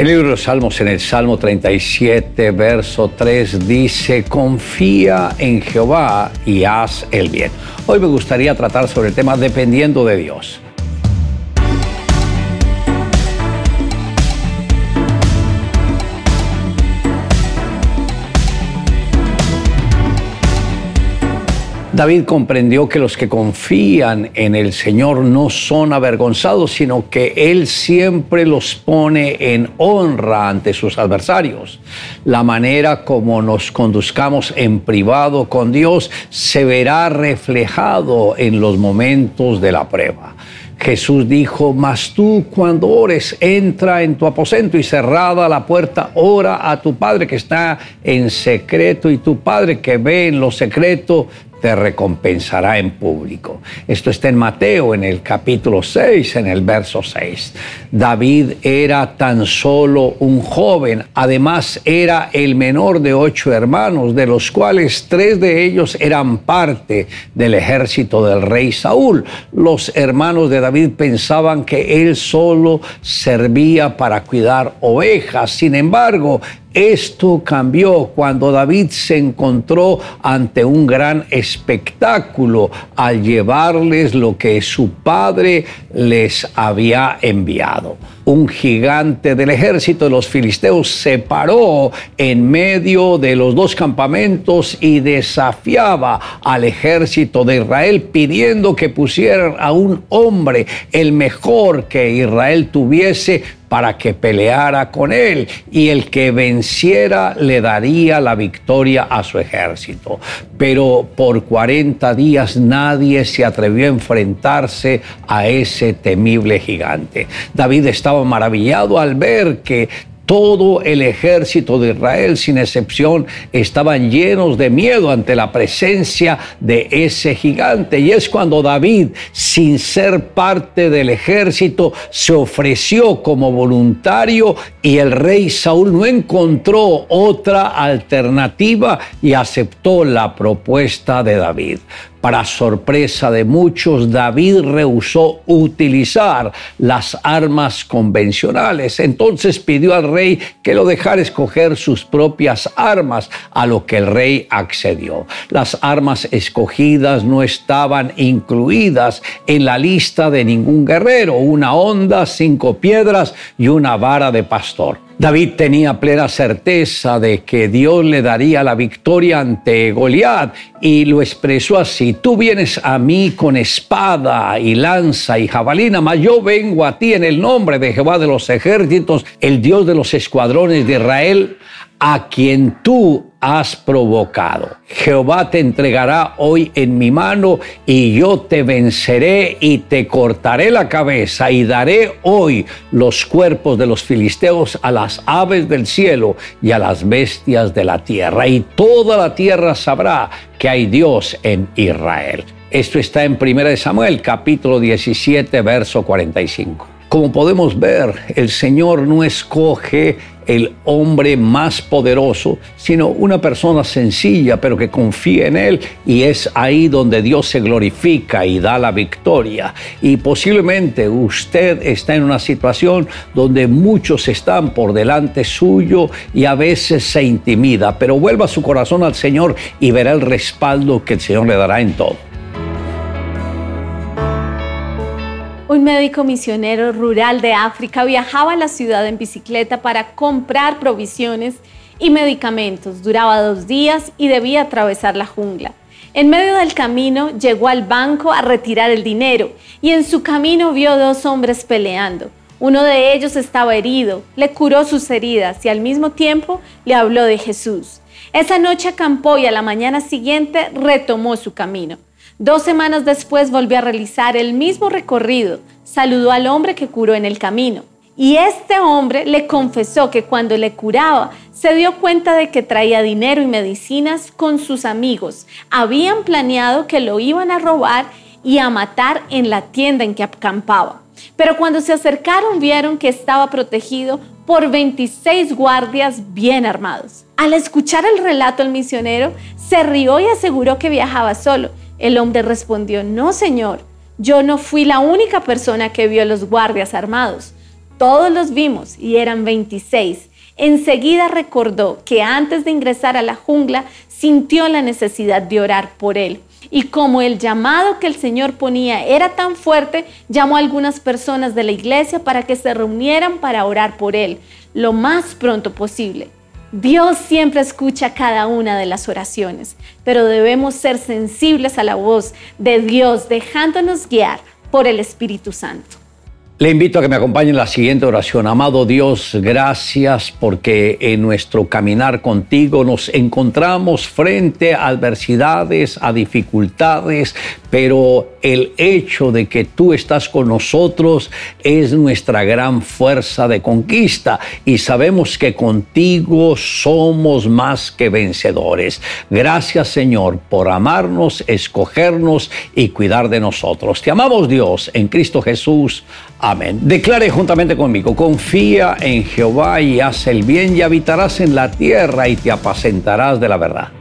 El libro de los Salmos en el Salmo 37, verso 3 dice, confía en Jehová y haz el bien. Hoy me gustaría tratar sobre el tema dependiendo de Dios. David comprendió que los que confían en el Señor no son avergonzados, sino que Él siempre los pone en honra ante sus adversarios. La manera como nos conduzcamos en privado con Dios se verá reflejado en los momentos de la prueba. Jesús dijo, mas tú cuando ores, entra en tu aposento y cerrada la puerta, ora a tu Padre que está en secreto y tu Padre que ve en lo secreto te recompensará en público. Esto está en Mateo en el capítulo 6, en el verso 6. David era tan solo un joven, además era el menor de ocho hermanos, de los cuales tres de ellos eran parte del ejército del rey Saúl. Los hermanos de David pensaban que él solo servía para cuidar ovejas. Sin embargo, esto cambió cuando David se encontró ante un gran espectáculo al llevarles lo que su padre les había enviado. Un gigante del ejército de los filisteos se paró en medio de los dos campamentos y desafiaba al ejército de Israel pidiendo que pusieran a un hombre, el mejor que Israel tuviese, para que peleara con él y el que venciera le daría la victoria a su ejército. Pero por 40 días nadie se atrevió a enfrentarse a ese temible gigante. David estaba maravillado al ver que todo el ejército de Israel, sin excepción, estaban llenos de miedo ante la presencia de ese gigante. Y es cuando David, sin ser parte del ejército, se ofreció como voluntario y el rey Saúl no encontró otra alternativa y aceptó la propuesta de David. Para sorpresa de muchos, David rehusó utilizar las armas convencionales. Entonces pidió al rey que lo dejara escoger sus propias armas, a lo que el rey accedió. Las armas escogidas no estaban incluidas en la lista de ningún guerrero, una honda, cinco piedras y una vara de pastor. David tenía plena certeza de que Dios le daría la victoria ante Goliat y lo expresó así, tú vienes a mí con espada y lanza y jabalina, mas yo vengo a ti en el nombre de Jehová de los ejércitos, el Dios de los escuadrones de Israel, a quien tú has provocado. Jehová te entregará hoy en mi mano y yo te venceré y te cortaré la cabeza y daré hoy los cuerpos de los filisteos a las aves del cielo y a las bestias de la tierra. Y toda la tierra sabrá que hay Dios en Israel. Esto está en 1 Samuel capítulo 17 verso 45. Como podemos ver, el Señor no escoge el hombre más poderoso, sino una persona sencilla, pero que confía en Él y es ahí donde Dios se glorifica y da la victoria. Y posiblemente usted está en una situación donde muchos están por delante suyo y a veces se intimida, pero vuelva su corazón al Señor y verá el respaldo que el Señor le dará en todo. Un médico misionero rural de África viajaba a la ciudad en bicicleta para comprar provisiones y medicamentos. Duraba dos días y debía atravesar la jungla. En medio del camino llegó al banco a retirar el dinero y en su camino vio dos hombres peleando. Uno de ellos estaba herido, le curó sus heridas y al mismo tiempo le habló de Jesús. Esa noche acampó y a la mañana siguiente retomó su camino. Dos semanas después volvió a realizar el mismo recorrido. Saludó al hombre que curó en el camino. Y este hombre le confesó que cuando le curaba se dio cuenta de que traía dinero y medicinas con sus amigos. Habían planeado que lo iban a robar y a matar en la tienda en que acampaba. Pero cuando se acercaron vieron que estaba protegido por 26 guardias bien armados. Al escuchar el relato el misionero se rió y aseguró que viajaba solo el hombre respondió, no, señor, yo no fui la única persona que vio a los guardias armados. todos los vimos y eran 26, enseguida recordó que antes de ingresar a la jungla sintió la necesidad de orar por él. Y como el llamado que el Señor ponía era tan fuerte, llamó a algunas personas de la iglesia para que se reunieran para orar por él lo más pronto posible. Dios siempre escucha cada una de las oraciones, pero debemos ser sensibles a la voz de Dios, dejándonos guiar por el Espíritu Santo. Le invito a que me acompañe en la siguiente oración. Amado Dios, gracias porque en nuestro caminar contigo nos encontramos frente a adversidades, a dificultades, pero el hecho de que tú estás con nosotros es nuestra gran fuerza de conquista y sabemos que contigo somos más que vencedores. Gracias Señor por amarnos, escogernos y cuidar de nosotros. Te amamos Dios en Cristo Jesús. Amén. Declare juntamente conmigo, confía en Jehová y haz el bien y habitarás en la tierra y te apacentarás de la verdad.